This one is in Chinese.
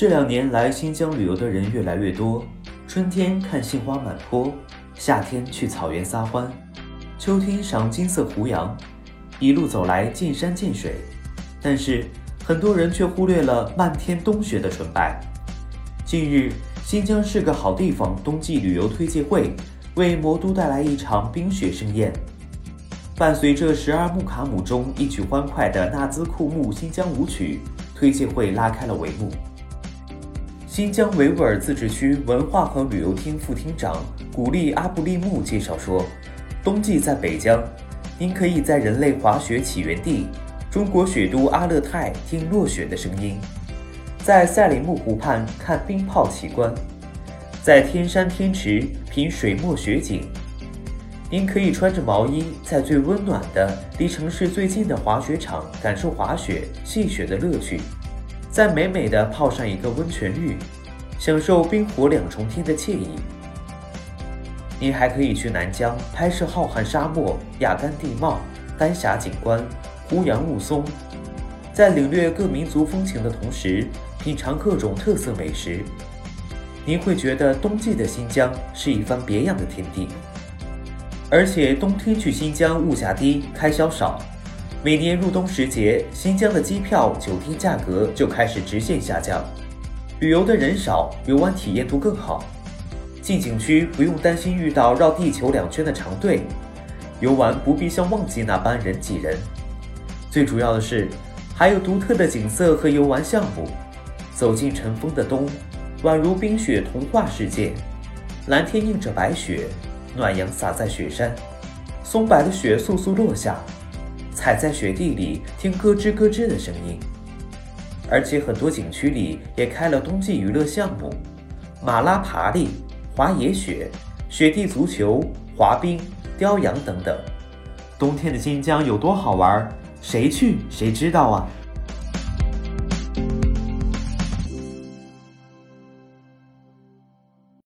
这两年来新疆旅游的人越来越多，春天看杏花满坡，夏天去草原撒欢，秋天赏金色胡杨，一路走来见山见水。但是很多人却忽略了漫天冬雪的纯白。近日，新疆是个好地方冬季旅游推介会为魔都带来一场冰雪盛宴。伴随着十二木卡姆中一曲欢快的纳兹库木新疆舞曲，推介会拉开了帷幕。新疆维吾尔自治区文化和旅游厅副厅长古力阿布利木介绍说，冬季在北疆，您可以在人类滑雪起源地中国雪都阿勒泰听落雪的声音，在赛里木湖畔看冰炮奇观，在天山天池品水墨雪景。您可以穿着毛衣，在最温暖的、离城市最近的滑雪场感受滑雪、戏雪的乐趣，再美美的泡上一个温泉浴，享受冰火两重天的惬意。您还可以去南疆拍摄浩瀚沙漠、亚干地貌、丹霞景观、胡杨雾凇，在领略各民族风情的同时，品尝各种特色美食。您会觉得冬季的新疆是一番别样的天地。而且冬天去新疆物价低，开销少。每年入冬时节，新疆的机票、酒店价格就开始直线下降。旅游的人少，游玩体验度更好。进景区不用担心遇到绕地球两圈的长队，游玩不必像旺季那般人挤人。最主要的是，还有独特的景色和游玩项目。走进尘封的冬，宛如冰雪童话世界，蓝天映着白雪。暖阳洒在雪山，松柏的雪簌簌落下，踩在雪地里听咯吱咯吱的声音。而且很多景区里也开了冬季娱乐项目，马拉爬犁、滑野雪、雪地足球、滑冰、雕羊等等。冬天的新疆有多好玩？谁去谁知道啊！